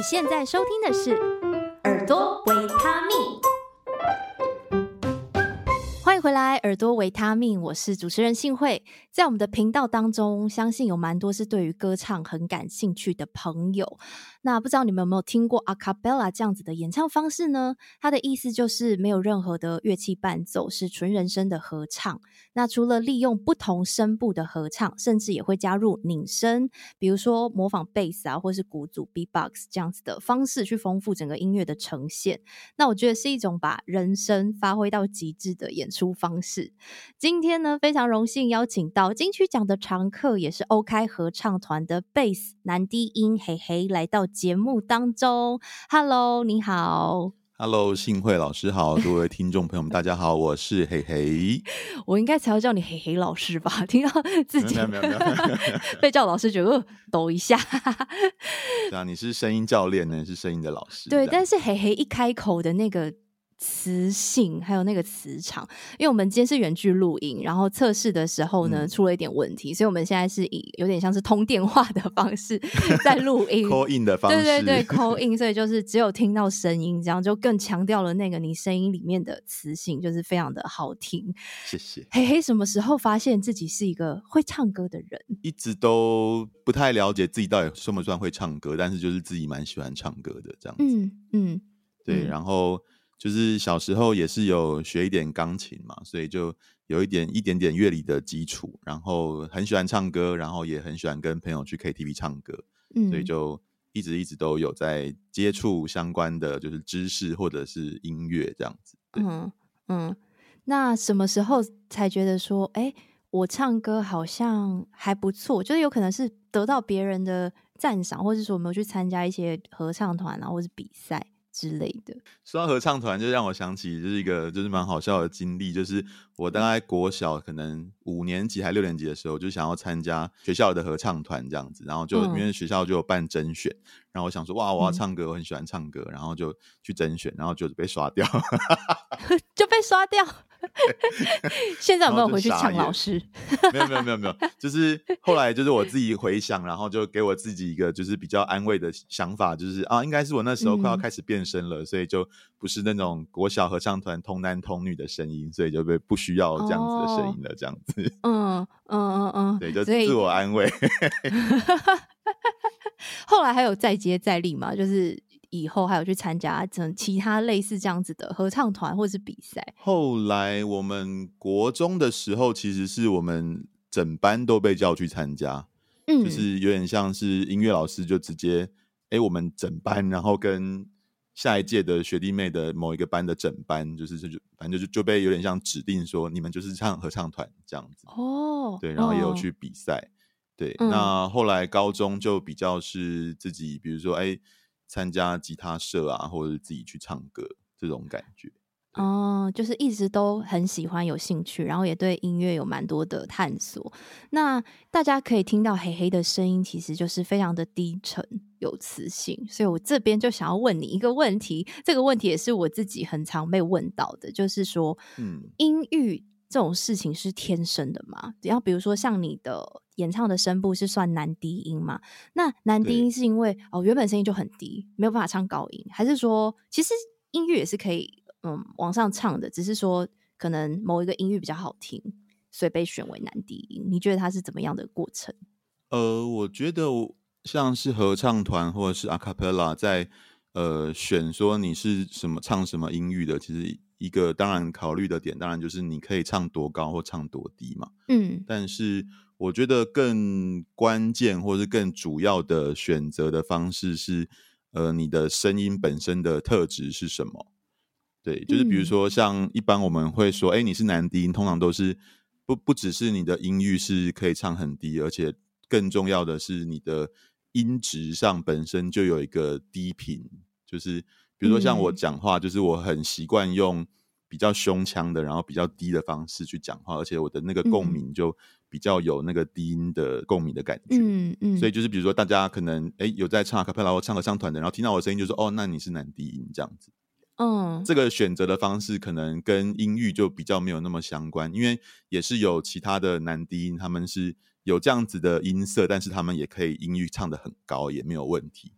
你现在收听的是《耳朵维他命》，欢迎回来，《耳朵维他命》，我是主持人幸慧。在我们的频道当中，相信有蛮多是对于歌唱很感兴趣的朋友。那不知道你们有没有听过 Acapella 这样子的演唱方式呢？它的意思就是没有任何的乐器伴奏，是纯人声的合唱。那除了利用不同声部的合唱，甚至也会加入拧声，比如说模仿贝斯啊，或是鼓组 b b o x 这样子的方式去丰富整个音乐的呈现。那我觉得是一种把人声发挥到极致的演出方式。今天呢，非常荣幸邀请到金曲奖的常客，也是 OK 合唱团的贝斯男低音嘿嘿来到节目当中，Hello，你好，Hello，幸慧老师好，各位听众朋友们，大家好，我是嘿嘿，我应该才要叫你嘿嘿老师吧？听到自己 被叫老师，觉得抖一下。对啊，你是声音教练呢，是声音的老师。对，但是嘿嘿一开口的那个。磁性还有那个磁场，因为我们今天是远距录音，然后测试的时候呢、嗯、出了一点问题，所以我们现在是以有点像是通电话的方式 在录音，call in 的方式，对对对，call in，所以就是只有听到声音，这样就更强调了那个你声音里面的磁性，就是非常的好听。谢谢。嘿嘿什么时候发现自己是一个会唱歌的人？一直都不太了解自己到底算不算会唱歌，但是就是自己蛮喜欢唱歌的这样子。嗯嗯，对，然后。就是小时候也是有学一点钢琴嘛，所以就有一点一点点乐理的基础，然后很喜欢唱歌，然后也很喜欢跟朋友去 KTV 唱歌，嗯，所以就一直一直都有在接触相关的就是知识或者是音乐这样子。嗯嗯，那什么时候才觉得说，哎，我唱歌好像还不错，就是有可能是得到别人的赞赏，或者说我们有去参加一些合唱团啊，或是比赛。之类的，说到合唱团，就让我想起就是一个就是蛮好笑的经历，就是我大概国小可能五年级还六年级的时候，就想要参加学校的合唱团这样子，然后就因为学校就有办甄选，嗯、然后我想说哇，我要唱歌，我很喜欢唱歌，然后就去甄选，然后就被刷掉，就被刷掉。现在有没有回去抢老师？没有没有没有没有，就是后来就是我自己回想，然后就给我自己一个就是比较安慰的想法，就是啊，应该是我那时候快要开始变声了，嗯、所以就不是那种国小合唱团童男童女的声音，所以就被不需要这样子的声音了，这样子。嗯嗯嗯嗯，对，就自我安慰。后来还有再接再厉嘛？就是。以后还有去参加成其他类似这样子的合唱团或是比赛。后来我们国中的时候，其实是我们整班都被叫去参加，嗯，就是有点像是音乐老师就直接，哎、欸，我们整班，然后跟下一届的学弟妹的某一个班的整班，就是就反正就就被有点像指定说，你们就是唱合唱团这样子。哦，对，然后也有去比赛，哦、对、嗯。那后来高中就比较是自己，比如说，哎、欸。参加吉他社啊，或者是自己去唱歌这种感觉，哦，就是一直都很喜欢、有兴趣，然后也对音乐有蛮多的探索。那大家可以听到黑黑的声音，其实就是非常的低沉、有磁性。所以我这边就想要问你一个问题，这个问题也是我自己很常被问到的，就是说，嗯，音域。这种事情是天生的吗？然后比如说像你的演唱的声部是算男低音吗？那男低音是因为哦原本声音就很低，没有办法唱高音，还是说其实音域也是可以嗯往上唱的，只是说可能某一个音域比较好听，所以被选为男低音？你觉得它是怎么样的过程？呃，我觉得像是合唱团或者是 Acapella 在呃选说你是什么唱什么音域的，其实。一个当然考虑的点，当然就是你可以唱多高或唱多低嘛。嗯，但是我觉得更关键或是更主要的选择的方式是，呃，你的声音本身的特质是什么？对，就是比如说像一般我们会说，哎、嗯，你是男低音，通常都是不不只是你的音域是可以唱很低，而且更重要的是你的音质上本身就有一个低频，就是。比如说像我讲话，就是我很习惯用比较胸腔的，然后比较低的方式去讲话，而且我的那个共鸣就比较有那个低音的共鸣的感觉。嗯嗯。所以就是比如说大家可能诶有在唱 Acapella 或唱合唱团的，然后听到我的声音就说哦，那你是男低音这样子。嗯。这个选择的方式可能跟音域就比较没有那么相关，因为也是有其他的男低音，他们是有这样子的音色，但是他们也可以音域唱得很高，也没有问题。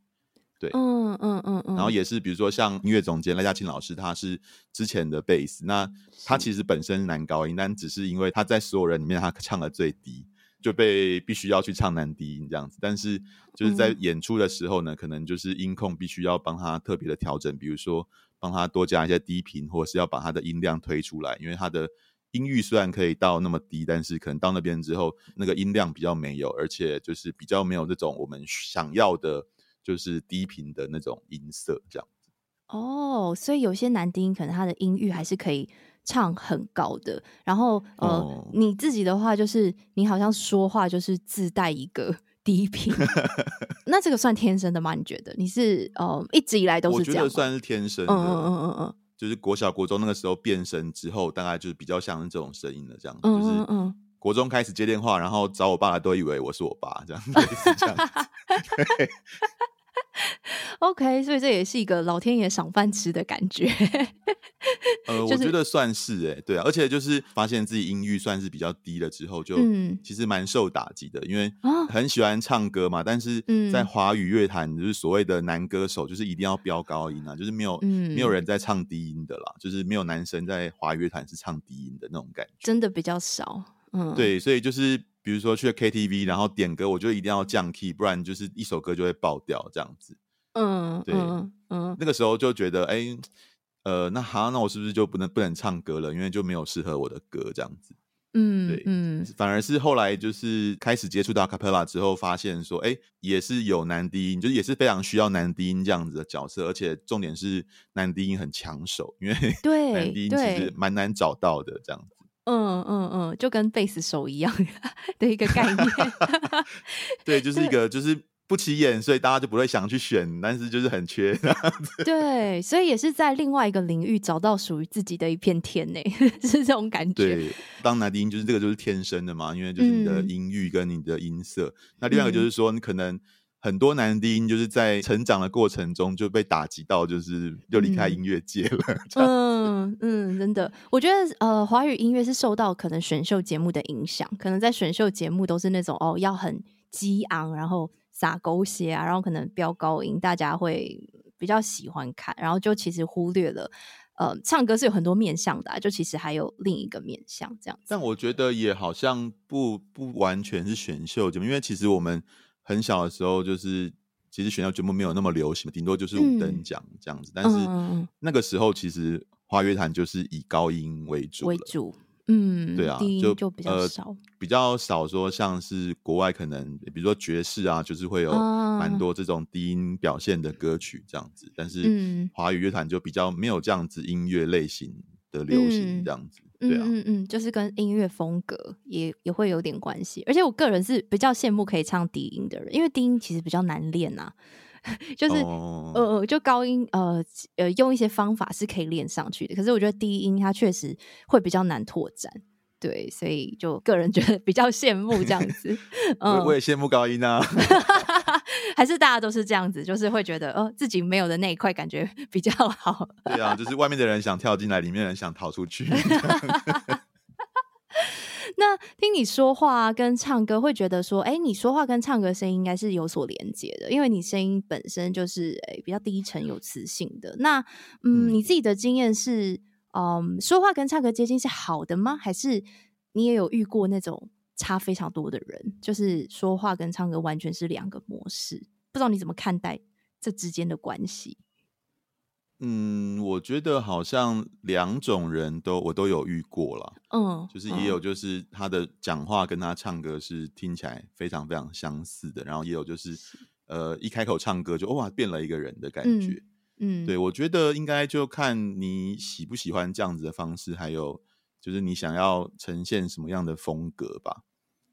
对，嗯嗯嗯嗯。然后也是比如说像音乐总监赖家庆老师，他是之前的贝斯，那他其实本身男高音，但只是因为他在所有人里面他唱的最低。就被必须要去唱男低音这样子，但是就是在演出的时候呢，嗯、可能就是音控必须要帮他特别的调整，比如说帮他多加一些低频，或者是要把他的音量推出来，因为他的音域虽然可以到那么低，但是可能到那边之后，那个音量比较没有，而且就是比较没有这种我们想要的，就是低频的那种音色这样子。哦，所以有些男低音可能他的音域还是可以。唱很高的，然后呃，oh. 你自己的话就是你好像说话就是自带一个 低频，那这个算天生的吗？你觉得你是呃一直以来都是这样？我觉得算是天生的，嗯嗯嗯嗯嗯，就是国小国中那个时候变声之后，大概就是比较像这种声音的这样子，嗯嗯嗯，就是国中开始接电话，然后找我爸都以为我是我爸这样子，类似这样子。OK，所以这也是一个老天爷赏饭吃的感觉。呃，就是、我觉得算是哎、欸，对啊，而且就是发现自己音域算是比较低了之后，就其实蛮受打击的，嗯、因为很喜欢唱歌嘛，但是在华语乐坛，就是所谓的男歌手，就是一定要飙高音啊，就是没有、嗯、没有人在唱低音的啦，就是没有男生在华语乐坛是唱低音的那种感觉，真的比较少。嗯，对，所以就是比如说去 KTV，然后点歌，我就一定要降 key，不然就是一首歌就会爆掉这样子。嗯，对，嗯，嗯那个时候就觉得，哎、欸。呃，那好，那我是不是就不能不能唱歌了？因为就没有适合我的歌这样子。嗯，对，嗯，反而是后来就是开始接触到 Acapella 之后，发现说，哎，也是有男低音，就是也是非常需要男低音这样子的角色，而且重点是男低音很抢手，因为 对男低音其实蛮难找到的这样子。嗯嗯嗯，就跟贝斯手一样的一个概念。对，就是一个就是。不起眼，所以大家就不会想去选，但是就是很缺。对，所以也是在另外一个领域找到属于自己的一片天呢，是这种感觉。对，当男低音就是这个就是天生的嘛，因为就是你的音域跟你的音色。嗯、那另外一个就是说，你可能很多男低音就是在成长的过程中就被打击到，就是就离开音乐界了。嗯嗯，真的，我觉得呃，华语音乐是受到可能选秀节目的影响，可能在选秀节目都是那种哦要很激昂，然后。撒狗血啊，然后可能飙高音，大家会比较喜欢看，然后就其实忽略了，呃，唱歌是有很多面向的啊，就其实还有另一个面向这样子。但我觉得也好像不不完全是选秀节目，因为其实我们很小的时候就是，其实选秀节目没有那么流行，顶多就是五等奖这样子。嗯、但是那个时候其实华语乐坛就是以高音为主为主。嗯，对啊，就就比较少，呃，比较少说像是国外可能，比如说爵士啊，就是会有蛮多这种低音表现的歌曲这样子，嗯、但是华语乐坛就比较没有这样子音乐类型的流行这样子，嗯、对啊，嗯嗯，就是跟音乐风格也也会有点关系，而且我个人是比较羡慕可以唱低音的人，因为低音其实比较难练啊。就是、oh. 呃就高音呃呃用一些方法是可以练上去的，可是我觉得低音它确实会比较难拓展，对，所以就个人觉得比较羡慕这样子。嗯、我我也羡慕高音啊，还是大家都是这样子，就是会觉得哦自己没有的那一块感觉 比较好。对啊，就是外面的人想跳进来，里面的人想逃出去。那听你说话跟唱歌，会觉得说，哎、欸，你说话跟唱歌声音应该是有所连接的，因为你声音本身就是哎、欸、比较低沉有磁性的。那嗯，嗯，你自己的经验是，嗯，说话跟唱歌接近是好的吗？还是你也有遇过那种差非常多的人，就是说话跟唱歌完全是两个模式？不知道你怎么看待这之间的关系？嗯，我觉得好像两种人都我都有遇过了，嗯，就是也有就是他的讲话跟他唱歌是听起来非常非常相似的，然后也有就是呃一开口唱歌就哇变了一个人的感觉，嗯，嗯。对，我觉得应该就看你喜不喜欢这样子的方式，还有就是你想要呈现什么样的风格吧，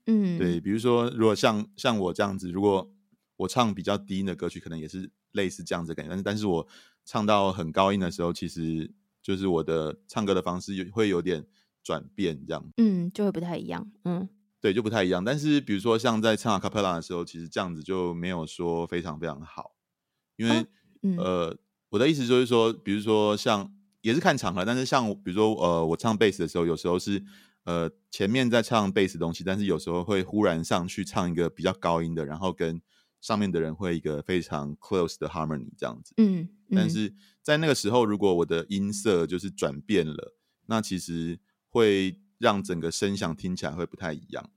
嗯，对，比如说如果像像我这样子，如果我唱比较低音的歌曲，可能也是类似这样子的感觉，但是但是我。唱到很高音的时候，其实就是我的唱歌的方式会有点转变，这样，嗯，就会不太一样，嗯，对，就不太一样。但是比如说像在唱 Acapella 的时候，其实这样子就没有说非常非常好，因为、呃，我的意思就是说，比如说像也是看场合，但是像比如说呃，我唱贝斯的时候，有时候是呃前面在唱贝斯东西，但是有时候会忽然上去唱一个比较高音的，然后跟上面的人会一个非常 close 的 harmony 这样子。嗯，嗯，但是在那个时候，如果我的音色就是转变了，那其实会让整个声响听起来会不太一样。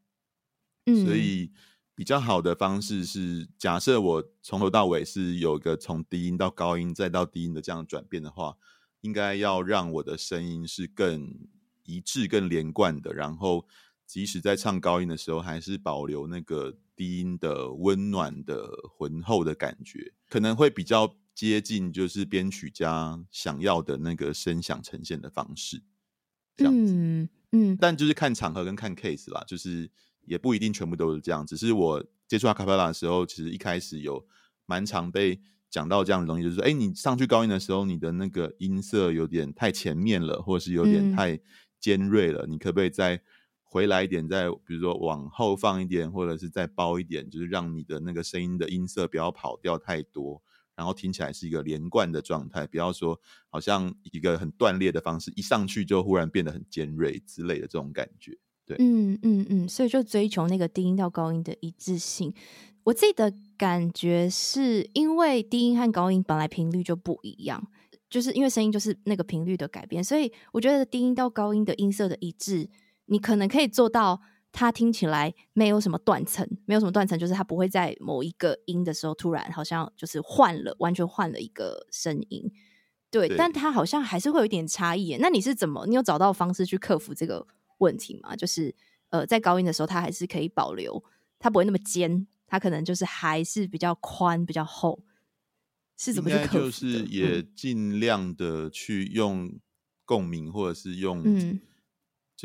嗯，所以比较好的方式是，假设我从头到尾是有一个从低音到高音再到低音的这样转变的话，应该要让我的声音是更一致、更连贯的，然后即使在唱高音的时候，还是保留那个。低音的温暖的浑厚的感觉，可能会比较接近，就是编曲家想要的那个声响呈现的方式，这样子。嗯嗯，但就是看场合跟看 case 啦，就是也不一定全部都是这样。只是我接触 Acapella 的时候，其实一开始有蛮常被讲到这样的东西，就是说，哎，你上去高音的时候，你的那个音色有点太前面了，或者是有点太尖锐了，嗯、你可不可以再回来一点，再比如说往后放一点，或者是再包一点，就是让你的那个声音的音色不要跑掉太多，然后听起来是一个连贯的状态，不要说好像一个很断裂的方式，一上去就忽然变得很尖锐之类的这种感觉。对，嗯嗯嗯，所以就追求那个低音到高音的一致性。我自己的感觉是因为低音和高音本来频率就不一样，就是因为声音就是那个频率的改变，所以我觉得低音到高音的音色的一致。你可能可以做到，它听起来没有什么断层，没有什么断层，就是它不会在某一个音的时候突然好像就是换了，完全换了一个声音。对，对，但它好像还是会有一点差异。那你是怎么？你有找到方式去克服这个问题吗？就是呃，在高音的时候，它还是可以保留，它不会那么尖，它可能就是还是比较宽、比较厚。是怎么去克服？就是也尽量的去用共鸣，或者是用嗯，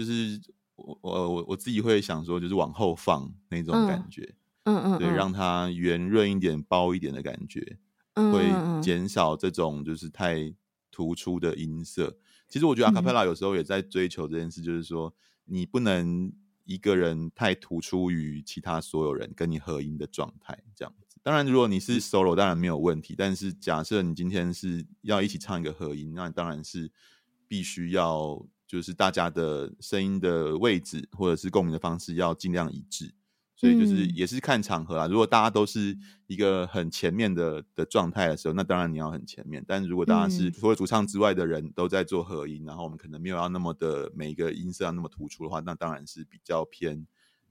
就是。我我我我自己会想说，就是往后放那种感觉，嗯嗯，对，让它圆润一点、包一点的感觉，嗯，会减少这种就是太突出的音色。其实我觉得 Acapella 有时候也在追求这件事，就是说你不能一个人太突出于其他所有人跟你合音的状态，这样子。当然，如果你是 solo，当然没有问题。但是假设你今天是要一起唱一个合音，那当然是必须要。就是大家的声音的位置或者是共鸣的方式要尽量一致，所以就是也是看场合啊。如果大家都是一个很前面的的状态的时候，那当然你要很前面。但如果大家是除了主唱之外的人都在做合音，然后我们可能没有要那么的每一个音色要那么突出的话，那当然是比较偏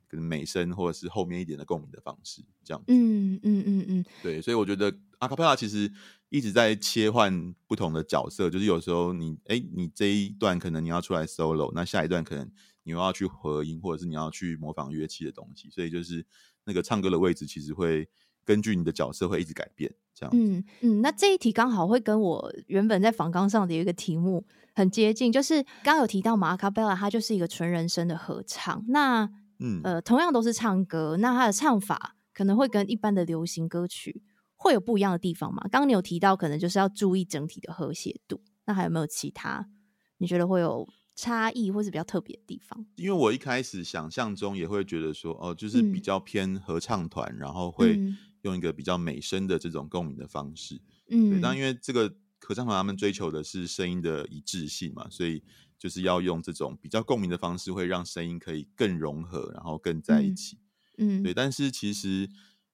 跟美声或者是后面一点的共鸣的方式这样子。嗯嗯嗯嗯，对，所以我觉得 Acapella 其实。一直在切换不同的角色，就是有时候你哎，你这一段可能你要出来 solo，那下一段可能你又要去合音，或者是你要去模仿乐器的东西，所以就是那个唱歌的位置其实会根据你的角色会一直改变，这样。嗯嗯，那这一题刚好会跟我原本在访纲上的一个题目很接近，就是刚有提到嘛，Acapella 它就是一个纯人声的合唱，那嗯呃同样都是唱歌，那它的唱法可能会跟一般的流行歌曲。会有不一样的地方吗？刚刚你有提到，可能就是要注意整体的和谐度。那还有没有其他你觉得会有差异，或是比较特别的地方？因为我一开始想象中也会觉得说，哦，就是比较偏合唱团，嗯、然后会用一个比较美声的这种共鸣的方式。嗯，对。但因为这个合唱团他们追求的是声音的一致性嘛，所以就是要用这种比较共鸣的方式，会让声音可以更融合，然后更在一起。嗯，对。但是其实。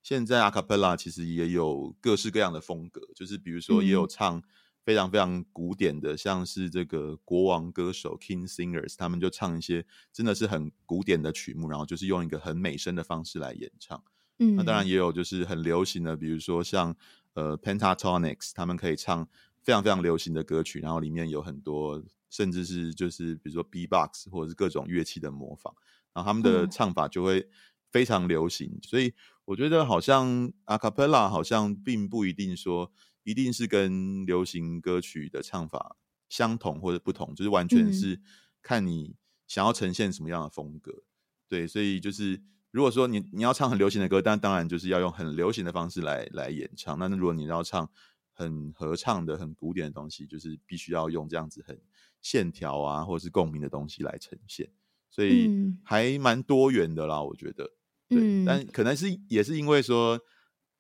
现在 Acapella 其实也有各式各样的风格，就是比如说也有唱非常非常古典的，嗯、像是这个国王歌手 King Singers，他们就唱一些真的是很古典的曲目，然后就是用一个很美声的方式来演唱。嗯，那当然也有就是很流行的，比如说像呃 Pentatonix，他们可以唱非常非常流行的歌曲，然后里面有很多甚至是就是比如说 B-box 或者是各种乐器的模仿，然后他们的唱法就会非常流行，嗯、所以。我觉得好像 Acapella 好像并不一定说一定是跟流行歌曲的唱法相同或者不同，就是完全是看你想要呈现什么样的风格。嗯、对，所以就是如果说你你要唱很流行的歌，但当然就是要用很流行的方式来来演唱。那如果你要唱很合唱的、很古典的东西，就是必须要用这样子很线条啊，或者是共鸣的东西来呈现。所以还蛮多元的啦，我觉得。对，但可能是也是因为说，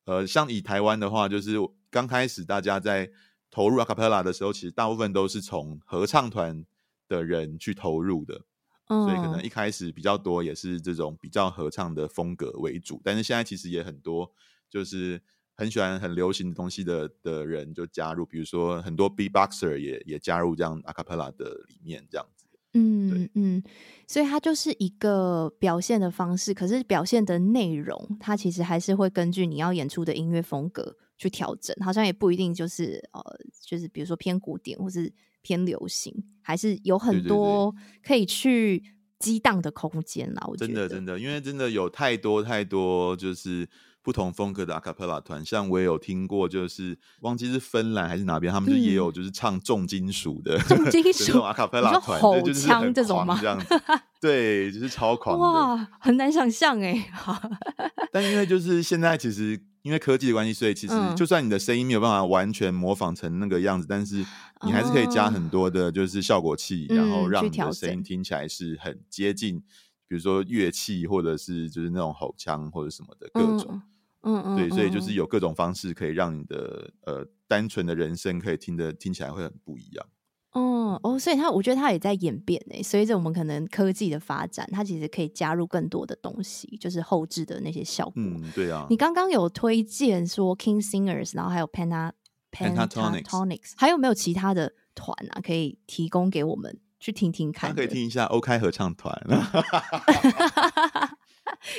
呃，像以台湾的话，就是刚开始大家在投入 Acapella 的时候，其实大部分都是从合唱团的人去投入的，哦、所以可能一开始比较多也是这种比较合唱的风格为主。但是现在其实也很多，就是很喜欢很流行的东西的的人就加入，比如说很多 beatboxer 也也加入这样 acapella 的里面这样子。嗯嗯，所以它就是一个表现的方式，可是表现的内容，它其实还是会根据你要演出的音乐风格去调整，好像也不一定就是呃，就是比如说偏古典或是偏流行，还是有很多可以去激荡的空间啦。我觉得真的真的，因为真的有太多太多就是。不同风格的阿卡贝拉团，像我也有听过，就是忘记是芬兰还是哪边，他们就也有就是唱重金属的重金属阿卡贝拉团，吼腔这种吗？这样子，对，就是超狂的，哇，很难想象哎。但因为就是现在其实因为科技的关系，所以其实就算你的声音没有办法完全模仿成那个样子，但是你还是可以加很多的就是效果器，然后让你的声音听起来是很接近，比如说乐器或者是就是那种吼腔或者什么的各种。嗯嗯嗯，对，所以就是有各种方式可以让你的呃单纯的人生可以听得听起来会很不一样。嗯哦，所以他我觉得他也在演变诶，随着我们可能科技的发展，它其实可以加入更多的东西，就是后置的那些效果。嗯，对啊。你刚刚有推荐说 King Singers，然后还有 Penta Pentatonics，还有没有其他的团啊？可以提供给我们去听听看？可以听一下 OK 合唱团。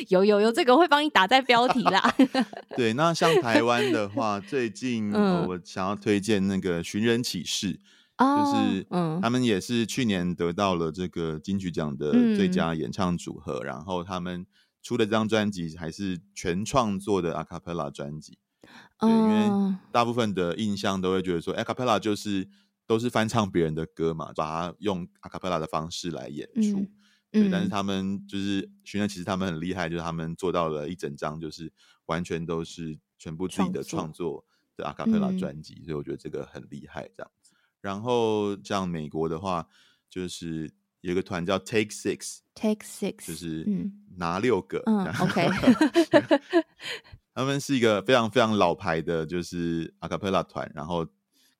有有有，这个会帮你打在标题啦。对，那像台湾的话，最近、嗯呃、我想要推荐那个寻人启事，哦、就是嗯，他们也是去年得到了这个金曲奖的最佳演唱组合，嗯、然后他们出的这张专辑还是全创作的 a cappella 专辑。对，因为大部分的印象都会觉得说 a cappella 就是都是翻唱别人的歌嘛，把它用 a cappella 的方式来演出。嗯对，但是他们就是寻人，其实他们很厉害，就是他们做到了一整张，就是完全都是全部自己的创作的阿卡贝拉专辑，嗯、所以我觉得这个很厉害，这样子。然后像美国的话，就是有一个团叫 Take Six，Take Six，就是拿六个。嗯，OK。他们是一个非常非常老牌的，就是阿卡贝拉团，然后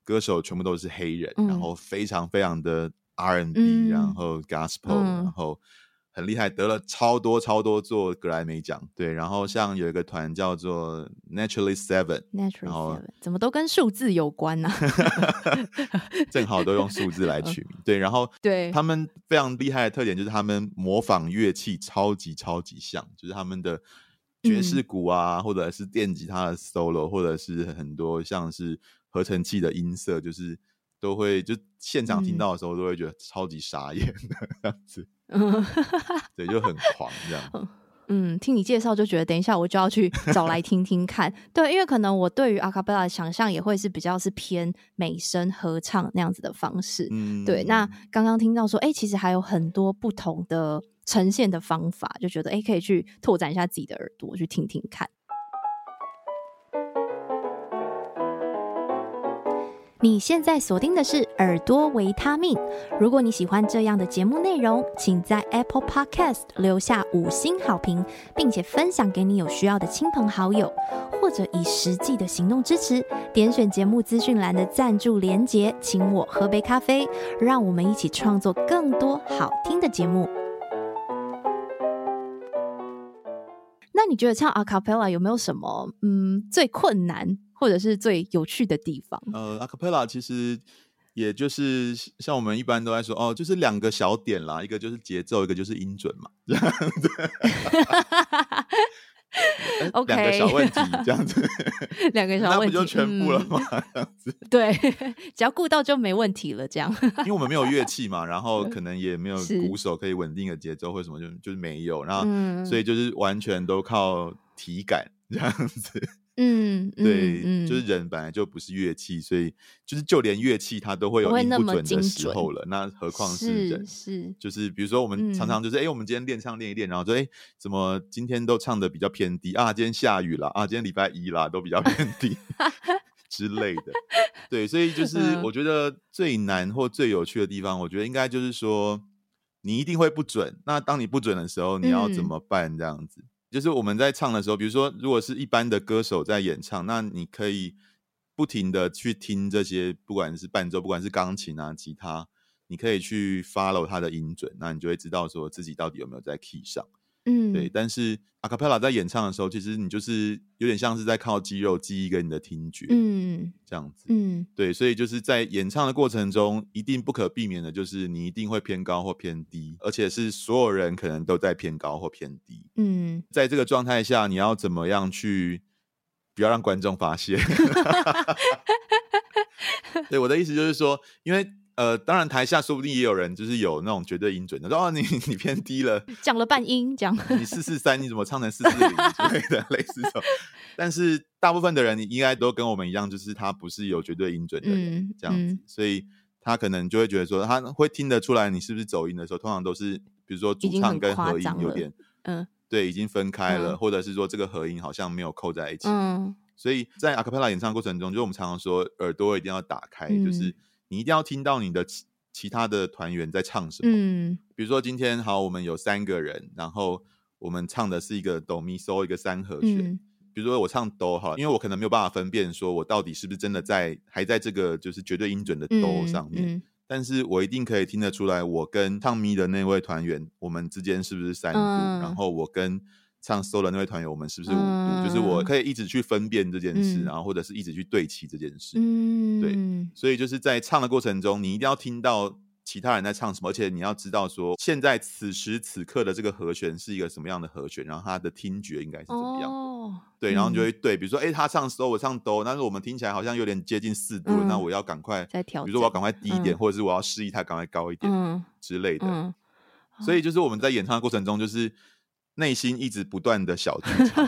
歌手全部都是黑人，嗯、然后非常非常的。R&B，、嗯、然后 Gospel，、嗯、然后很厉害，得了超多超多座格莱美奖。对，然后像有一个团叫做 Naturally Seven，Naturally Seven，怎么都跟数字有关呢、啊？正好都用数字来取名。对，然后 对他们非常厉害的特点就是他们模仿乐器超级超级像，就是他们的爵士鼓啊，嗯、或者是电吉他的 solo，或者是很多像是合成器的音色，就是。都会就现场听到的时候，都会觉得超级傻眼的 这样子，对，就很狂这样。嗯，听你介绍就觉得，等一下我就要去找来听听看。对，因为可能我对于阿卡贝拉的想象也会是比较是偏美声合唱那样子的方式。嗯，对。那刚刚听到说，哎、欸，其实还有很多不同的呈现的方法，就觉得哎、欸，可以去拓展一下自己的耳朵，去听听看。你现在锁定的是耳朵维他命。如果你喜欢这样的节目内容，请在 Apple Podcast 留下五星好评，并且分享给你有需要的亲朋好友，或者以实际的行动支持。点选节目资讯栏的赞助连结，请我喝杯咖啡，让我们一起创作更多好听的节目。那你觉得唱 A Cappella 有没有什么嗯最困难？或者是最有趣的地方。呃，阿卡贝拉其实也就是像我们一般都在说哦，就是两个小点啦，一个就是节奏，一个就是音准嘛，这样子。OK，两个小问题，这样子，两个小问题，那不就全部了吗？嗯、这样子，对，只要顾到就没问题了。这样，因为我们没有乐器嘛，然 后可能也没有鼓手可以稳定的节奏或什么就，就就是没有，然后、嗯、所以就是完全都靠体感这样子。嗯，对，嗯、就是人本来就不是乐器，所以就是就连乐器它都会有音不准的时候了，那，那何况是人？是，是就是比如说我们常常就是，哎、嗯，我们今天练唱练一练，然后说，哎，怎么今天都唱的比较偏低啊？今天下雨了啊？今天礼拜一啦，都比较偏低 之类的。对，所以就 是我觉得最难或最有趣的地方，我觉得应该就是说，你一定会不准。那当你不准的时候，你要怎么办？这样子。就是我们在唱的时候，比如说，如果是一般的歌手在演唱，那你可以不停的去听这些，不管是伴奏，不管是钢琴啊、吉他，你可以去 follow 它的音准，那你就会知道说自己到底有没有在 key 上。嗯，对。但是 acapella 在演唱的时候，其实你就是有点像是在靠肌肉记忆跟你的听觉，嗯，这样子，嗯，对。所以就是在演唱的过程中，一定不可避免的就是你一定会偏高或偏低，而且是所有人可能都在偏高或偏低。嗯，在这个状态下，你要怎么样去不要让观众发现？对，我的意思就是说，因为。呃，当然，台下说不定也有人就是有那种绝对音准的，说哦，你 你偏低了，讲了半音，讲你四四三，你怎么唱成四四零 之类的，类似这种。但是大部分的人，你应该都跟我们一样，就是他不是有绝对音准的人，嗯、这样子、嗯，所以他可能就会觉得说，他会听得出来你是不是走音的时候，通常都是比如说主唱跟和音有点，嗯，对，已经分开了、嗯，或者是说这个和音好像没有扣在一起，嗯，所以在 acapella 演唱过程中，就我们常常说耳朵一定要打开，嗯、就是。你一定要听到你的其其他的团员在唱什么。嗯，比如说今天好，我们有三个人，然后我们唱的是一个哆咪嗦一个三和弦。嗯。比如说我唱哆好了，因为我可能没有办法分辨说我到底是不是真的在还在这个就是绝对音准的哆上面。嗯嗯，但是我一定可以听得出来，我跟唱咪的那位团员，我们之间是不是三度，嗯，然后我跟。唱 solo 的那位团员，我们是不是五度？嗯？就是我可以一直去分辨这件事，嗯，然后或者是一直去对齐这件事。嗯，对，所以就是在唱的过程中，你一定要听到其他人在唱什么，而且你要知道说，现在此时此刻的这个和弦是一个什么样的和弦，然后它的听觉应该是怎么样。哦，对，然后你就会对，比如说，哎，他唱 solo，我唱哆，但是我们听起来好像有点接近四度，嗯，那我要赶快再调，比如说我要赶快低一点，嗯，或者是我要示意他赶快高一点，嗯，之类的，嗯。所以就是我们在演唱的过程中，就是。内心一直不断的小剧场，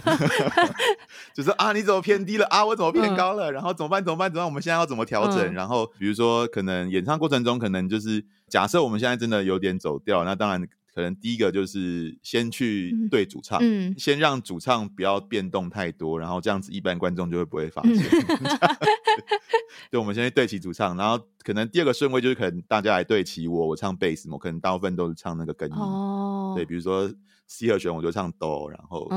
就是啊，你怎么偏低了啊？我怎么偏高了？嗯、然后怎么办？怎么办？怎么办？我们现在要怎么调整？嗯、然后比如说，可能演唱过程中，可能就是假设我们现在真的有点走调，那当然可能第一个就是先去对主唱，嗯、先让主唱不要变动太多，然后这样子一般观众就会不会发现。嗯、对，我们先去对齐主唱，然后可能第二个顺位就是可能大家来对齐我，我唱贝斯，我可能大部分都是唱那个根音，哦、对，比如说。C 和弦我就唱哆，然后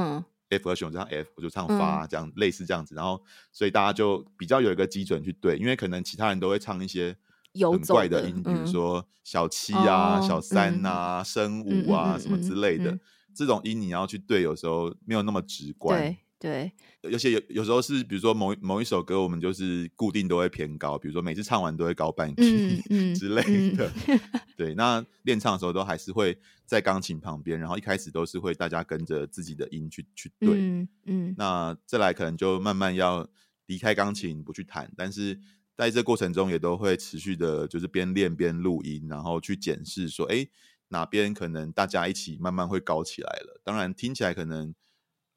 F 和弦我就唱 F，我就唱发，这样、嗯、类似这样子，然后所以大家就比较有一个基准去对，因为可能其他人都会唱一些很怪的音，的比如说小七啊、哦、小三啊、升、嗯、五啊、嗯、什么之类的、这种音你要去对，有时候没有那么直观。对，而且有有时候是，比如说某某一首歌，我们就是固定都会偏高，比如说每次唱完都会高半 key、嗯嗯、之类的。嗯、对，那练唱的时候都还是会在钢琴旁边，然后一开始都是会大家跟着自己的音去去对。嗯，嗯，那再来可能就慢慢要离开钢琴不去弹，但是在这过程中也都会持续的，就是边练边录音，然后去检视说，哎，哪边可能大家一起慢慢会高起来了。当然听起来可能。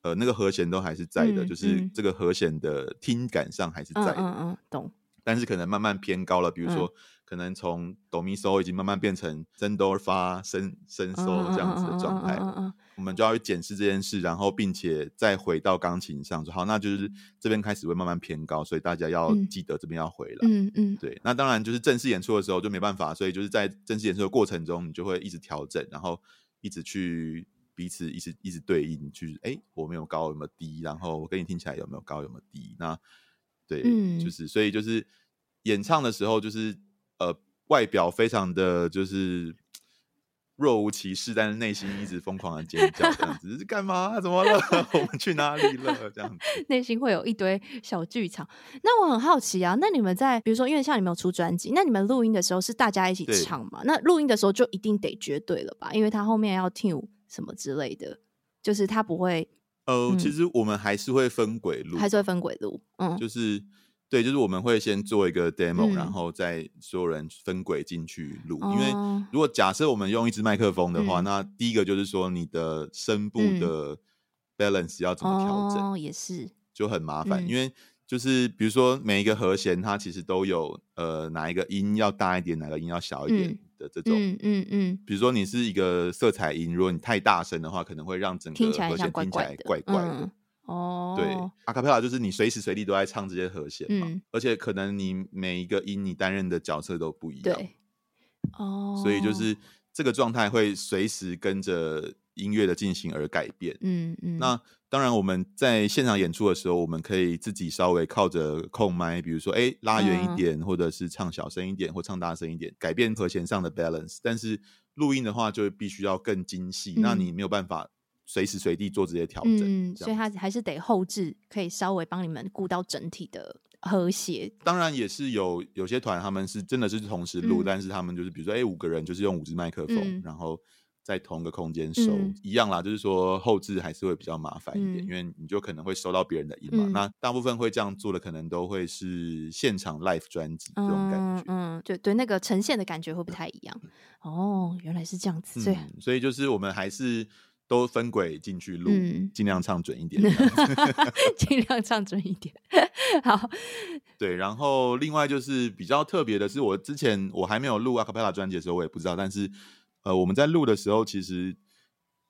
呃，那个和弦都还是在的，嗯、就是这个和弦的听感上还是在的，嗯嗯，懂。但是可能慢慢偏高了，比如说，嗯、可能从哆咪嗦已经慢慢变成升哆发升升嗦这样子的状态，嗯嗯，我们就要去检视这件事，然后并且再回到钢琴上说，好，那就是这边开始会慢慢偏高，所以大家要记得这边要回来，嗯嗯，对。那当然就是正式演出的时候就没办法，所以就是在正式演出的过程中，你就会一直调整，然后一直去。彼此一直一直对应，就是哎，我没有高有没有低，然后我跟你听起来有没有高有没有低？那对，嗯、就是所以就是演唱的时候，就是呃，外表非常的就是若无其事，但是内心一直疯狂的尖叫，这样子是干嘛？怎么了？我们去哪里了？这样子，内心会有一堆小剧场。那我很好奇啊，那你们在比如说，因为像你们有出专辑，那你们录音的时候是大家一起唱嘛？那录音的时候就一定得绝对了吧？因为他后面要听。什么之类的，就是它不会。呃、嗯，其实我们还是会分轨路，还是会分轨路。嗯，就是对，就是我们会先做一个 demo，、嗯、然后再所有人分轨进去录、嗯。因为如果假设我们用一支麦克风的话、嗯，那第一个就是说你的声部的 balance 要怎么调整，哦，也是就很麻烦、嗯。因为就是比如说每一个和弦，它其实都有呃哪一个音要大一点，哪个音要小一点。嗯的这种，嗯嗯嗯，比如说你是一个色彩音，如果你太大声的话，可能会让整个和弦听起来怪怪的。嗯、哦，对，阿卡贝拉就是你随时随地都在唱这些和弦嘛、嗯，而且可能你每一个音你担任的角色都不一样。对，哦，所以就是这个状态会随时跟着音乐的进行而改变。嗯嗯，那。当然，我们在现场演出的时候，我们可以自己稍微靠着控麦，比如说，哎，拉远一点，或者是唱小声一点，或唱大声一点，改变和弦上的 balance。但是录音的话，就必须要更精细，嗯，那你没有办法随时随地做这些调整。嗯，所以他还是得后置，可以稍微帮你们顾到整体的和谐。当然也是有有些团他们是真的是同时录，嗯、但是他们就是比如说哎五个人就是用五支麦克风，嗯、然后。在同一个空间收、嗯、一样啦，就是说后置还是会比较麻烦一点，嗯、因为你就可能会收到别人的音嘛。嗯、那大部分会这样做的，可能都会是现场 live 专辑这种感觉。嗯，对对，那个呈现的感觉会不太一样。嗯、哦，原来是这样子，所以、嗯、所以就是我们还是都分轨进去录，嗯、尽量唱准一点 尽量唱准一点。好，对，然后另外就是比较特别的是，我之前我还没有录 acapella 专辑的时候，我也不知道，但是。呃，我们在录的时候，其实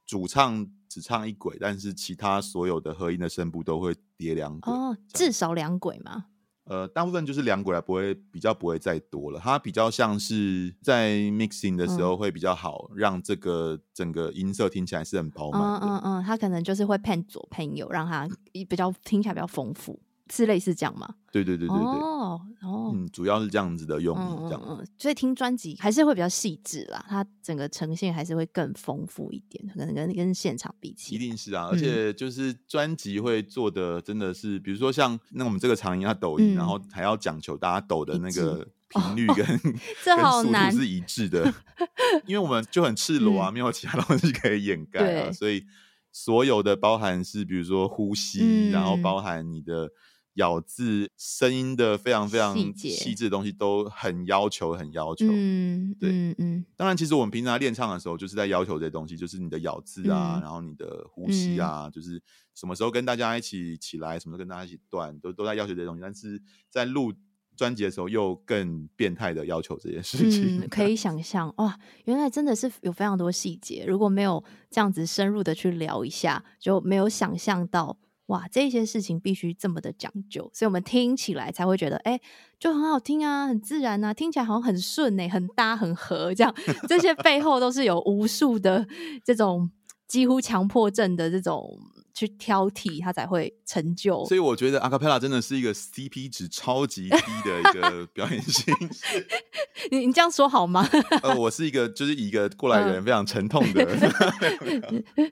主唱只唱一轨，但是其他所有的合音的声部都会叠两轨。哦，至少两轨嘛？呃，大部分就是两轨，不会比较不会再多了。它比较像是在 mixing 的时候会比较好，嗯、让这个整个音色听起来是很饱满。嗯嗯嗯，它可能就是会 pan 左 pan 右，让它比较听起来比较丰富。是类似这样吗？对对对对对，哦哦，嗯，主要是这样子的用意，这样，嗯嗯，所以听专辑还是会比较细致啦，它整个呈现还是会更丰富一点，可能跟跟现场比起，一定是啊，而且就是专辑会做的真的是，比如说像那我们这个长音它抖音，然后还要讲求大家抖的那个频率跟 这好难是一致的，因为我们就很赤裸啊，没有其他东西可以掩盖啊，所以所有的包含是比如说呼吸，然后包含你的。咬字、声音的非常非常细致的东西都很要求，很要求。嗯，对，嗯嗯。当然，其实我们平常练唱的时候，就是在要求这些东西，就是你的咬字啊，然后你的呼吸啊，就是什么时候跟大家一起起来，什么时候跟大家一起断，都都在要求这些东西。但是在录专辑的时候，又更变态的要求这件事情。可以想象哇，原来真的是有非常多细节，如果没有这样子深入的去聊一下，就没有想象到。哇，这些事情必须这么的讲究，所以我们听起来才会觉得，哎，就很好听啊，很自然啊，听起来好像很顺哎，很搭很合，这样这些背后都是有无数的这种几乎强迫症的这种去挑剔，它才会成就。所以我觉得 acapella 真的是一个 CP 值超级低的一个表演形式。你你这样说好吗？呃，我是一个就是一个过来人非常沉痛的。嗯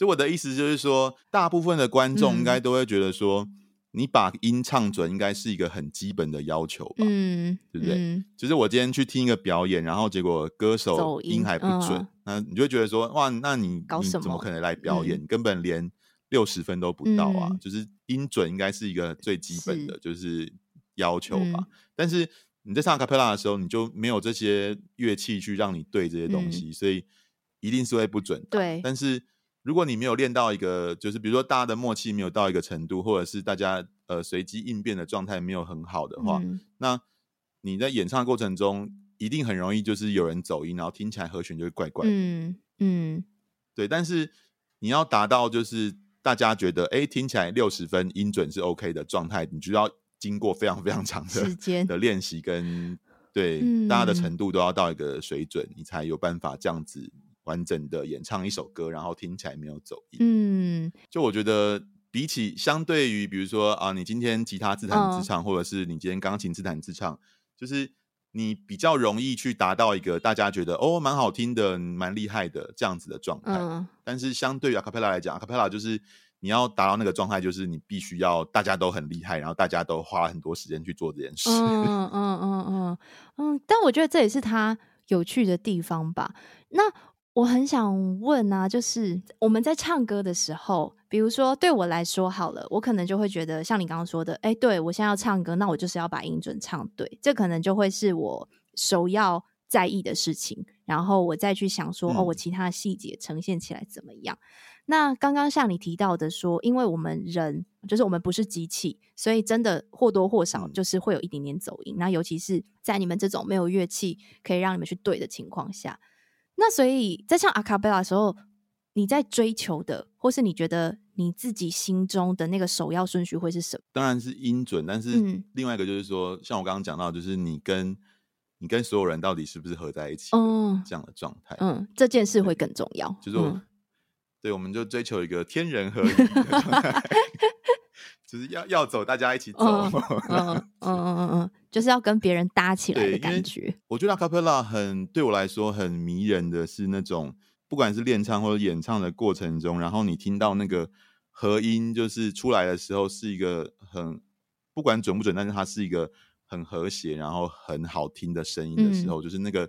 所以我的意思就是说，大部分的观众应该都会觉得说，嗯、你把音唱准应该是一个很基本的要求吧，嗯，对不对？嗯、就是我今天去听一个表演，然后结果歌手音还不准，那、嗯、你就会觉得说，哇，那你你怎么可能来表演？嗯、根本连六十分都不到啊！嗯、就是音准应该是一个最基本的就是要求吧。嗯、但是你在唱卡佩拉的时候，你就没有这些乐器去让你对这些东西，嗯、所以一定是会不准的。对，但是。如果你没有练到一个，就是比如说大家的默契没有到一个程度，或者是大家呃随机应变的状态没有很好的话，嗯、那你在演唱的过程中一定很容易就是有人走音，然后听起来和弦就会怪怪的。嗯嗯，对。但是你要达到就是大家觉得哎听起来六十分音准是 OK 的状态，你就要经过非常非常长的时间的练习跟对、嗯、大家的程度都要到一个水准，你才有办法这样子。完整的演唱一首歌，然后听起来没有走音。嗯，就我觉得比起相对于，比如说啊，你今天吉他自弹自唱，哦、或者是你今天钢琴自弹自唱，就是你比较容易去达到一个大家觉得哦蛮好听的、蛮厉害的这样子的状态。嗯、但是相对于 acapella 来讲，acapella 就是你要达到那个状态，就是你必须要大家都很厉害，然后大家都花了很多时间去做这件事。嗯嗯嗯嗯嗯嗯。但我觉得这也是他有趣的地方吧。那我很想问啊，就是我们在唱歌的时候，比如说对我来说好了，我可能就会觉得像你刚刚说的，哎，对，我现在要唱歌，那我就是要把音准唱对，这可能就会是我首要在意的事情。然后我再去想说，哦，我其他的细节呈现起来怎么样？嗯、那刚刚像你提到的说，因为我们人就是我们不是机器，所以真的或多或少就是会有一点点走音。嗯、那尤其是在你们这种没有乐器可以让你们去对的情况下。那所以在唱阿卡贝拉的时候，你在追求的，或是你觉得你自己心中的那个首要顺序会是什么？当然是音准，但是另外一个就是说，嗯、像我刚刚讲到，就是你跟你跟所有人到底是不是合在一起，嗯，这样的状态，嗯，这件事会更重要。就是我，嗯、对，我们就追求一个天人合一的状态，就是要要走，大家一起走，嗯嗯嗯嗯嗯。就是要跟别人搭起来的感觉。我觉得 acapella 很对我来说很迷人的是那种不管是练唱或者演唱的过程中，然后你听到那个和音就是出来的时候，是一个很不管准不准，但是它是一个很和谐，然后很好听的声音的时候，嗯、就是那个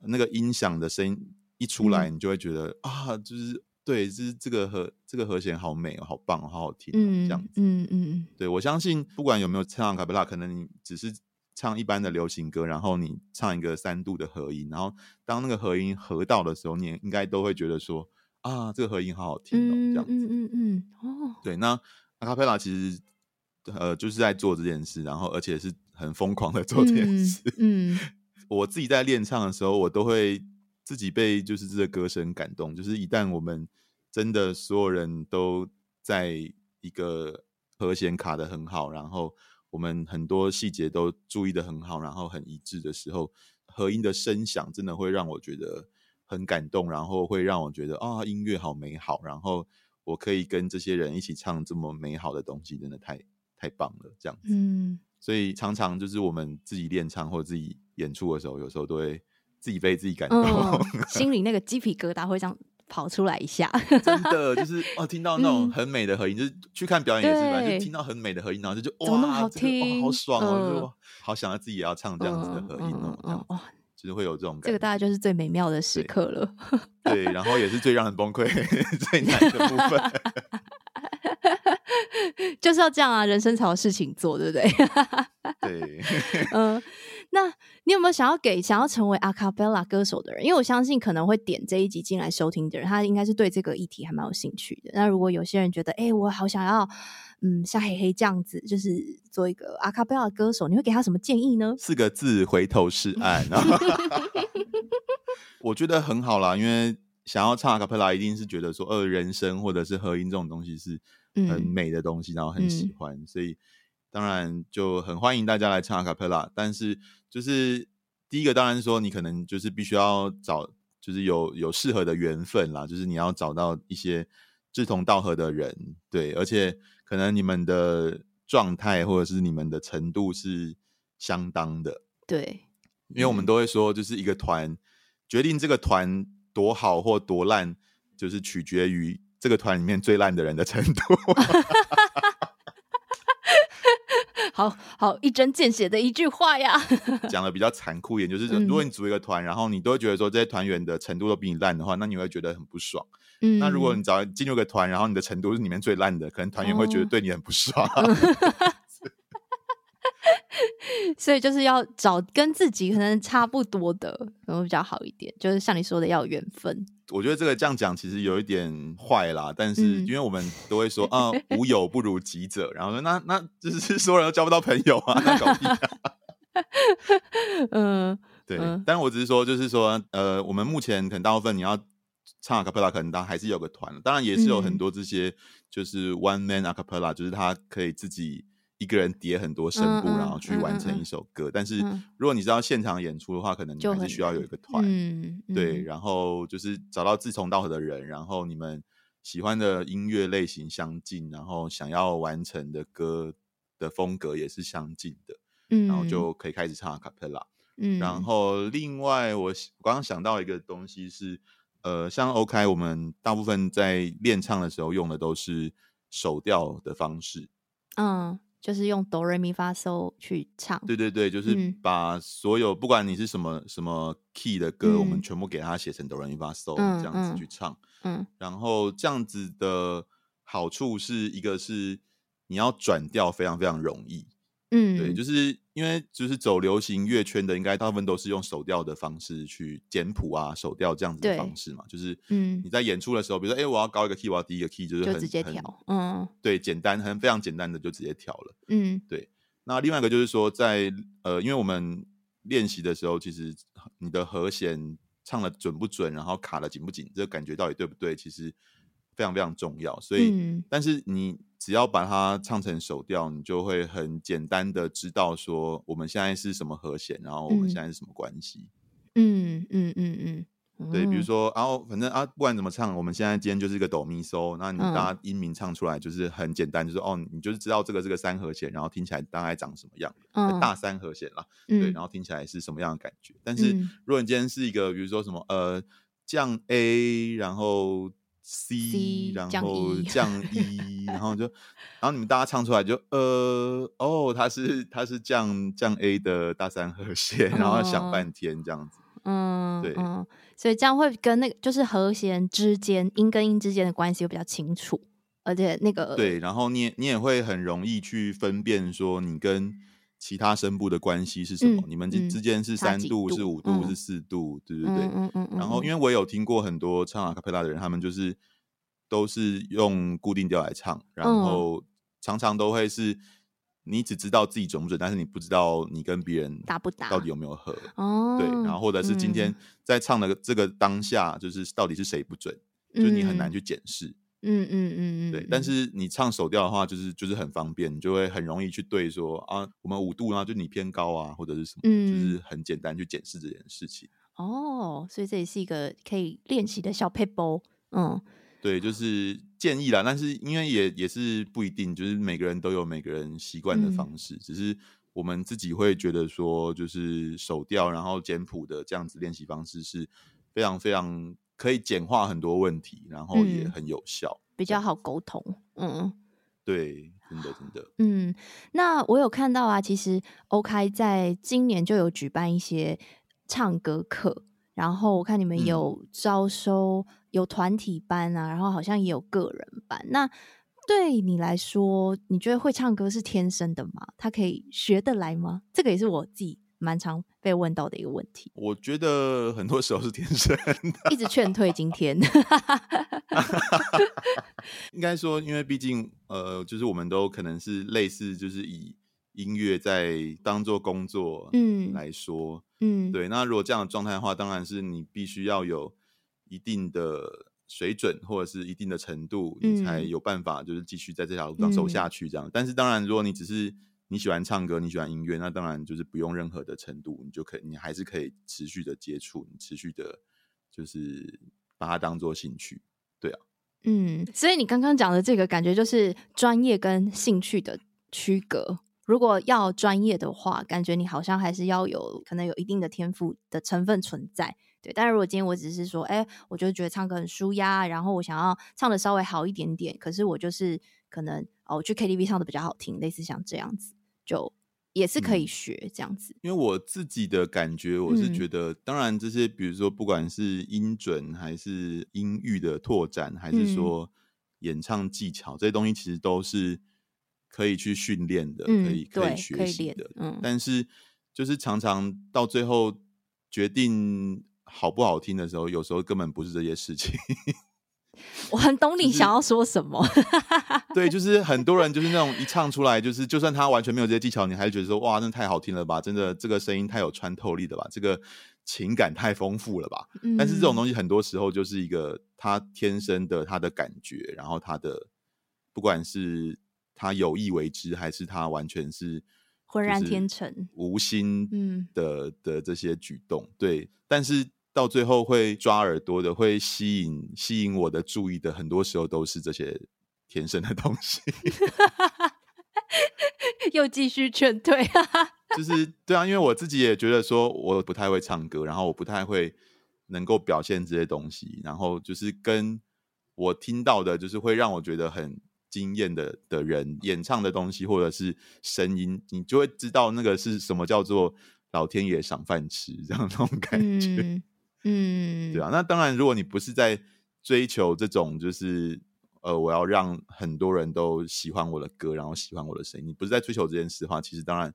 那个音响的声音一出来，你就会觉得、嗯、啊，就是。对，就是这个和这个和弦好美哦，好棒，好好听，嗯、这样子。嗯嗯嗯。对，我相信不管有没有唱卡贝拉，可能你只是唱一般的流行歌，然后你唱一个三度的和音，然后当那个和音合到的时候，你也应该都会觉得说啊，这个和音好好听哦，嗯、这样子。嗯嗯嗯。哦。对，那阿卡贝拉其实呃就是在做这件事，然后而且是很疯狂的做这件事。嗯。嗯 我自己在练唱的时候，我都会。自己被就是这个歌声感动，就是一旦我们真的所有人都在一个和弦卡的很好，然后我们很多细节都注意的很好，然后很一致的时候，和音的声响真的会让我觉得很感动，然后会让我觉得啊，音乐好美好，然后我可以跟这些人一起唱这么美好的东西，真的太太棒了，这样子。嗯，所以常常就是我们自己练唱或者自己演出的时候，有时候都会。自己被自己感动，嗯、心里那个鸡皮疙瘩会这样跑出来一下。真的就是哦，听到那种很美的合音，嗯、就是去看表演也是吧，就听到很美的合音，然后就就哇，好听，这个、好爽哦，嗯、好想要自己也要唱这样子的合音哦，嗯嗯嗯、就是会有这种感觉。这个大概就是最美妙的时刻了。对，对，然后也是最让人崩溃、最难的部分。就是要这样啊，人生才有事情做，对不对？对，嗯。那你有没有想要给想要成为阿卡贝拉歌手的人？因为我相信可能会点这一集进来收听的人，他应该是对这个议题还蛮有兴趣的。那如果有些人觉得，哎、欸，我好想要，嗯，像黑黑这样子，就是做一个阿卡贝拉歌手，你会给他什么建议呢？四个字：回头是岸。我觉得很好啦，因为想要唱阿卡贝拉，一定是觉得说，呃，人声或者是和音这种东西是很美的东西，嗯、然后很喜欢，嗯、所以。当然就很欢迎大家来唱阿卡贝拉，但是就是第一个当然说你可能就是必须要找就是有有适合的缘分啦，就是你要找到一些志同道合的人，对，而且可能你们的状态或者是你们的程度是相当的，对，因为我们都会说就是一个团决定这个团多好或多烂，就是取决于这个团里面最烂的人的程度。好好一针见血的一句话呀！讲的比较残酷一点，就是如果你组一个团，嗯、然后你都会觉得说这些团员的程度都比你烂的话，那你会觉得很不爽。嗯，那如果你找进入一个团，然后你的程度是里面最烂的，可能团员会觉得对你很不爽。哦 所以就是要找跟自己可能差不多的，可能比较好一点。就是像你说的，要有缘分。我觉得这个这样讲其实有一点坏啦，但是因为我们都会说、嗯、啊，无友不如己者，然后说那那就 是所有人都交不到朋友啊，那搞屁啊！嗯，对。嗯、但我只是说，就是说，呃，我们目前可能大部分你要唱阿卡贝拉，可能当还是有个团，当然也是有很多这些就是 one man 阿卡贝拉，就是他可以自己。一个人叠很多声部，然后去完成一首歌。但是如果你知道现场演出的话，可能你还是需要有一个团，嗯嗯、对，然后就是找到志同道合的人，然后你们喜欢的音乐类型相近，然后想要完成的歌的风格也是相近的，嗯、然后就可以开始唱阿卡佩拉。嗯、然后另外我刚刚想到一个东西是，呃，像 OK，我们大部分在练唱的时候用的都是手调的方式，嗯。就是用哆来咪发嗦去唱，对对对，就是把所有、嗯、不管你是什么什么 key 的歌，嗯、我们全部给它写成哆来咪发嗦这样子去唱。嗯，嗯然后这样子的好处是一个是你要转调非常非常容易。嗯，对，就是因为就是走流行乐圈的，应该大部分都是用手调的方式去简谱啊，手调这样子的方式嘛。就是，嗯，你在演出的时候，比如说，哎、欸，我要高一个 key，我要低一个 key，就是很就直接调，嗯，对，简单，很非常简单的就直接调了，嗯，对。那另外一个就是说在，在呃，因为我们练习的时候，其实你的和弦唱的准不准，然后卡的紧不紧，这个感觉到底对不对，其实非常非常重要。所以，嗯、但是你。只要把它唱成手调，你就会很简单的知道说我们现在是什么和弦，然后我们现在是什么关系。嗯嗯嗯嗯嗯，对，比如说，然后反正啊，不管怎么唱，我们现在今天就是一个哆咪嗦，那你把它音名唱出来就是很简单，就是哦，你就是知道这个这个三和弦，然后听起来大概长什么样，嗯、大三和弦啦，对，然后听起来是什么样的感觉。但是如果你今天是一个，比如说什么呃。降 A，然后 C，, 然后降 E，然后就，然后你们大家唱出来就呃哦，他是他是降降 A 的大三和弦，然后想半天这样子。嗯，对。嗯，所以这样会跟那个就是和弦之间音跟音之间的关系会比较清楚，而且那个对，然后你也你也会很容易去分辨说你跟其他声部的关系是什么，嗯、你们之之间是三度，度是五度、嗯、是四度，对对对，嗯嗯嗯嗯、然后因为我有听过很多唱阿卡贝拉的人，他们就是都是用固定调来唱，然后常常都会是。你只知道自己准不准，但是你不知道你跟别人搭不搭，到底有没有合哦。对，然后或者是今天在唱的这个当下，就是到底是谁不准，嗯、就是你很难去检视。嗯嗯嗯嗯。对，但是你唱手调的话，就是就是很方便，你就会很容易去对说啊，我们五度啊，就你偏高啊，或者是什么，嗯、就是很简单去检视这件事情。哦，所以这也是一个可以练习的小撇步。嗯。对，就是建议啦，但是因为也也是不一定，就是每个人都有每个人习惯的方式，嗯、只是我们自己会觉得说，就是手调然后简谱的这样子练习方式是非常非常可以简化很多问题，然后也很有效，嗯、比较好沟通。嗯，对，真的真的。嗯，那我有看到啊，其实 OK 在今年就有举办一些唱歌课。然后我看你们有招收、嗯、有团体班啊，然后好像也有个人班。那对你来说，你觉得会唱歌是天生的吗？他可以学得来吗？这个也是我自己蛮常被问到的一个问题。我觉得很多时候是天生的，一直劝退。今天 应该说，因为毕竟呃，就是我们都可能是类似，就是以。音乐在当做工作嗯来说，嗯，嗯对。那如果这样的状态的话，当然是你必须要有一定的水准或者是一定的程度，嗯、你才有办法就是继续在这条路上走下去。这样。嗯、但是当然，如果你只是你喜欢唱歌，你喜欢音乐，那当然就是不用任何的程度，你就可以，你还是可以持续的接触，你持续的，就是把它当做兴趣。对啊，嗯。所以你刚刚讲的这个感觉就是专业跟兴趣的区隔。如果要专业的话，感觉你好像还是要有可能有一定的天赋的成分存在，对。但是如果今天我只是说，哎，我就觉得唱歌很舒压，然后我想要唱的稍微好一点点，可是我就是可能哦，我去 KTV 唱的比较好听，类似像这样子，就也是可以学这样子。因为我自己的感觉，我是觉得，嗯、当然这些，比如说不管是音准，还是音域的拓展，还是说演唱技巧，嗯、这些东西其实都是。可以去训练的，嗯、可以可以学习的，嗯、但是就是常常到最后决定好不好听的时候，有时候根本不是这些事情。我很懂你想要说什么。就是、对，就是很多人就是那种一唱出来，就是就算他完全没有这些技巧，你还是觉得说哇，那太好听了吧？真的，这个声音太有穿透力了吧？这个情感太丰富了吧？嗯、但是这种东西很多时候就是一个他天生的他的感觉，然后他的不管是。他有意为之，还是他完全是浑然天成、无心的的这些举动？对，但是到最后会抓耳朵的，会吸引吸引我的注意的，很多时候都是这些天生的东西。又继续劝退，就是对啊，因为我自己也觉得说，我不太会唱歌，然后我不太会能够表现这些东西，然后就是跟我听到的，就是会让我觉得很。惊艳的的人演唱的东西，或者是声音，你就会知道那个是什么叫做老天爷赏饭吃这样那种感觉，嗯，嗯对啊。那当然，如果你不是在追求这种，就是呃，我要让很多人都喜欢我的歌，然后喜欢我的声音，你不是在追求这件事的话，其实当然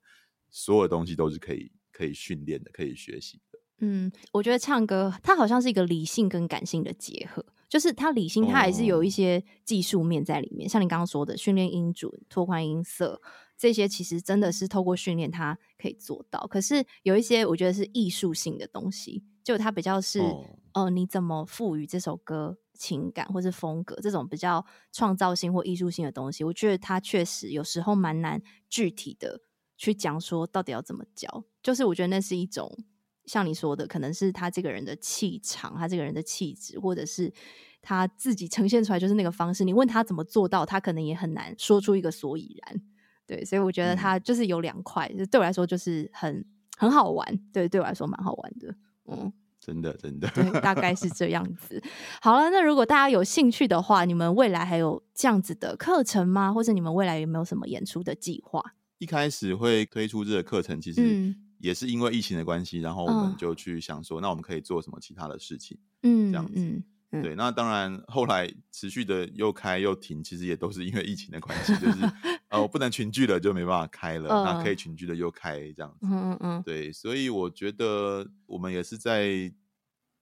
所有东西都是可以可以训练的，可以学习的。嗯，我觉得唱歌它好像是一个理性跟感性的结合。就是它理性，它还是有一些技术面在里面。Oh. 像你刚刚说的，训练音准、拓宽音色，这些其实真的是透过训练，他可以做到。可是有一些，我觉得是艺术性的东西，就它比较是，oh. 呃，你怎么赋予这首歌情感或是风格，这种比较创造性或艺术性的东西，我觉得它确实有时候蛮难具体的去讲说到底要怎么教。就是我觉得那是一种。像你说的，可能是他这个人的气场，他这个人的气质，或者是他自己呈现出来就是那个方式。你问他怎么做到，他可能也很难说出一个所以然。对，所以我觉得它就是有两块，嗯、对我来说就是很很好玩。对，对我来说蛮好玩的。嗯，真的真的，对，大概是这样子。好了，那如果大家有兴趣的话，你们未来还有这样子的课程吗？或者你们未来有没有什么演出的计划？一开始会推出这个课程，其实也是因为疫情的关系，嗯、然后我们就去想说，嗯、那我们可以做什么其他的事情？嗯，这样子。嗯嗯、对，那当然后来持续的又开又停，其实也都是因为疫情的关系，就是呃，我不能群聚了，就没办法开了。呃、那可以群聚的又开，这样子。嗯嗯嗯。对，所以我觉得我们也是在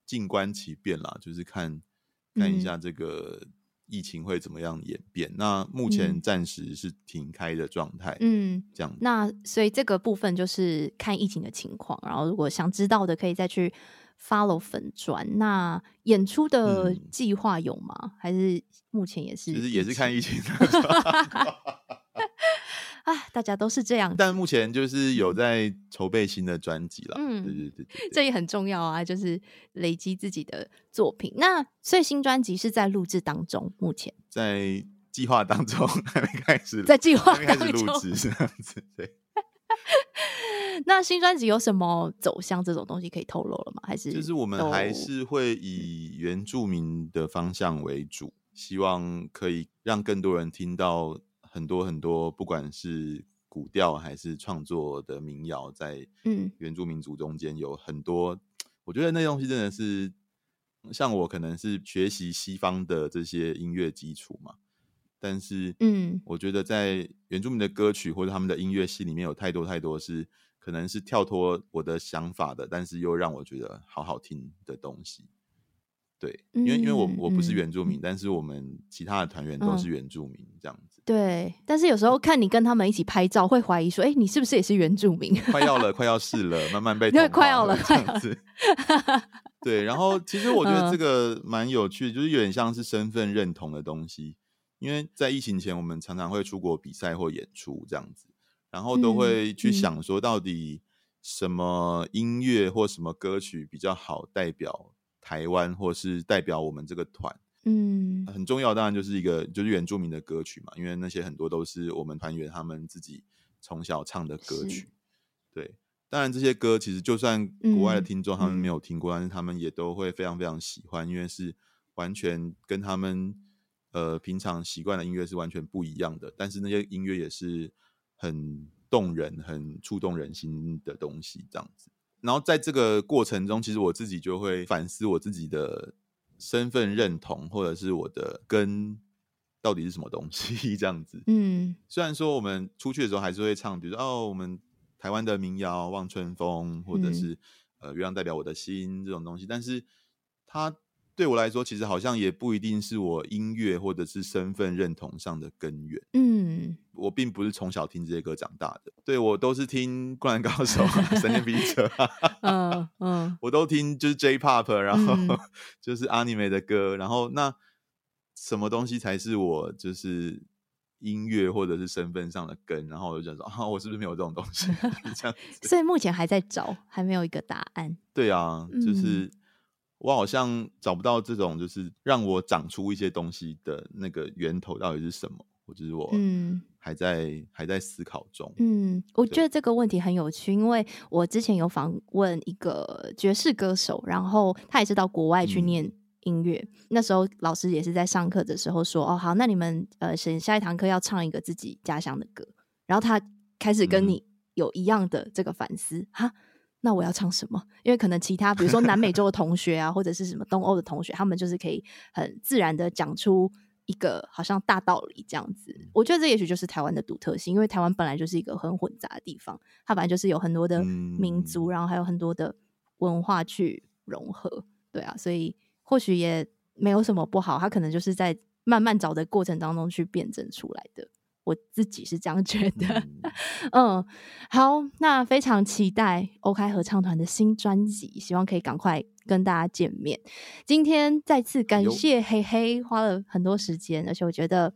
静观其变啦，就是看看一下这个疫情会怎么样演变。嗯、那目前暂时是停开的状态。嗯，这样。那所以这个部分就是看疫情的情况，然后如果想知道的，可以再去。Follow 粉专，那演出的计划有吗？嗯、还是目前也是？其实也是看疫情的。啊，大家都是这样。但目前就是有在筹备新的专辑了。嗯，对对对，对，这也很重要啊，就是累积自己的作品。那所以新专辑是在录制当中，目前在计划当中 还没开始，在计划开始录制这样子，对。那新专辑有什么走向这种东西可以透露了吗？还是就是我们还是会以原住民的方向为主，希望可以让更多人听到很多很多，不管是古调还是创作的民谣，在嗯原住民族中间有很多，我觉得那东西真的是像我可能是学习西方的这些音乐基础嘛，但是嗯，我觉得在原住民的歌曲或者他们的音乐系里面有太多太多是。可能是跳脱我的想法的，但是又让我觉得好好听的东西。对，因为因为我我不是原住民，嗯、但是我们其他的团员都是原住民，这样子、嗯。对，但是有时候看你跟他们一起拍照，会怀疑说，哎、欸，你是不是也是原住民？快要了，快要是了，慢慢被。快要了，这样子。对，然后其实我觉得这个蛮有趣的，就是有点像是身份认同的东西。因为在疫情前，我们常常会出国比赛或演出这样子。然后都会去想说，到底什么音乐或什么歌曲比较好代表台湾，或是代表我们这个团？嗯，很重要，当然就是一个就是原住民的歌曲嘛，因为那些很多都是我们团员他们自己从小唱的歌曲。对，当然这些歌其实就算国外的听众他们没有听过，但是他们也都会非常非常喜欢，因为是完全跟他们呃平常习惯的音乐是完全不一样的。但是那些音乐也是。很动人、很触动人心的东西，这样子。然后在这个过程中，其实我自己就会反思我自己的身份认同，或者是我的根到底是什么东西，这样子。嗯，虽然说我们出去的时候还是会唱，比如说哦，我们台湾的民谣《望春风》，或者是、嗯、呃，月亮代表我的心这种东西，但是它。对我来说，其实好像也不一定是我音乐或者是身份认同上的根源。嗯，我并不是从小听这些歌长大的，对，我都是听《灌篮高手》《闪电霹雳车》嗯，嗯，我都听就是 J-Pop，然后、嗯、就是 Anime 的歌，然后那什么东西才是我就是音乐或者是身份上的根？然后我就想说啊，我是不是没有这种东西？这样子，所以目前还在找，还没有一个答案。对啊，就是。嗯我好像找不到这种，就是让我长出一些东西的那个源头到底是什么？或者是我嗯还在、嗯、还在思考中。嗯，我觉得这个问题很有趣，因为我之前有访问一个爵士歌手，然后他也是到国外去念音乐。嗯、那时候老师也是在上课的时候说：“哦，好，那你们呃，选下一堂课要唱一个自己家乡的歌。”然后他开始跟你有一样的这个反思哈。嗯那我要唱什么？因为可能其他，比如说南美洲的同学啊，或者是什么东欧的同学，他们就是可以很自然的讲出一个好像大道理这样子。我觉得这也许就是台湾的独特性，因为台湾本来就是一个很混杂的地方，它本来就是有很多的民族，然后还有很多的文化去融合。对啊，所以或许也没有什么不好，它可能就是在慢慢找的过程当中去辩证出来的。我自己是这样觉得，嗯，嗯，好，那非常期待欧开合唱团的新专辑，希望可以赶快跟大家见面。今天再次感谢黑黑，花了很多时间，而且我觉得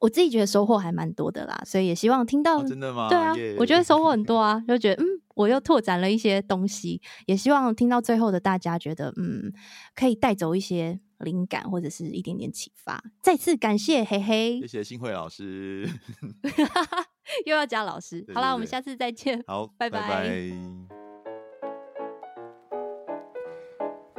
我自己觉得收获还蛮多的啦，所以也希望听到，哦、真的吗？对啊，yeah. 我觉得收获很多 啊，就觉得嗯，我又拓展了一些东西，也希望听到最后的大家觉得嗯，可以带走一些。灵感或者是一点点启发，再次感谢嘿嘿，谢谢新慧老师，又要加老师，好啦，我们下次再见，好，拜拜。拜拜。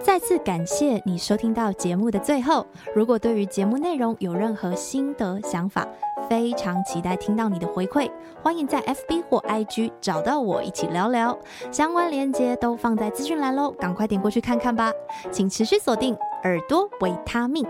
再次感谢你收听到节目的最后。如果对于节目内容有任何心得想法，非常期待听到你的回馈。欢迎在 FB 或 IG 找到我，一起聊聊。相关链接都放在资讯栏喽，赶快点过去看看吧。请持续锁定耳朵维他命。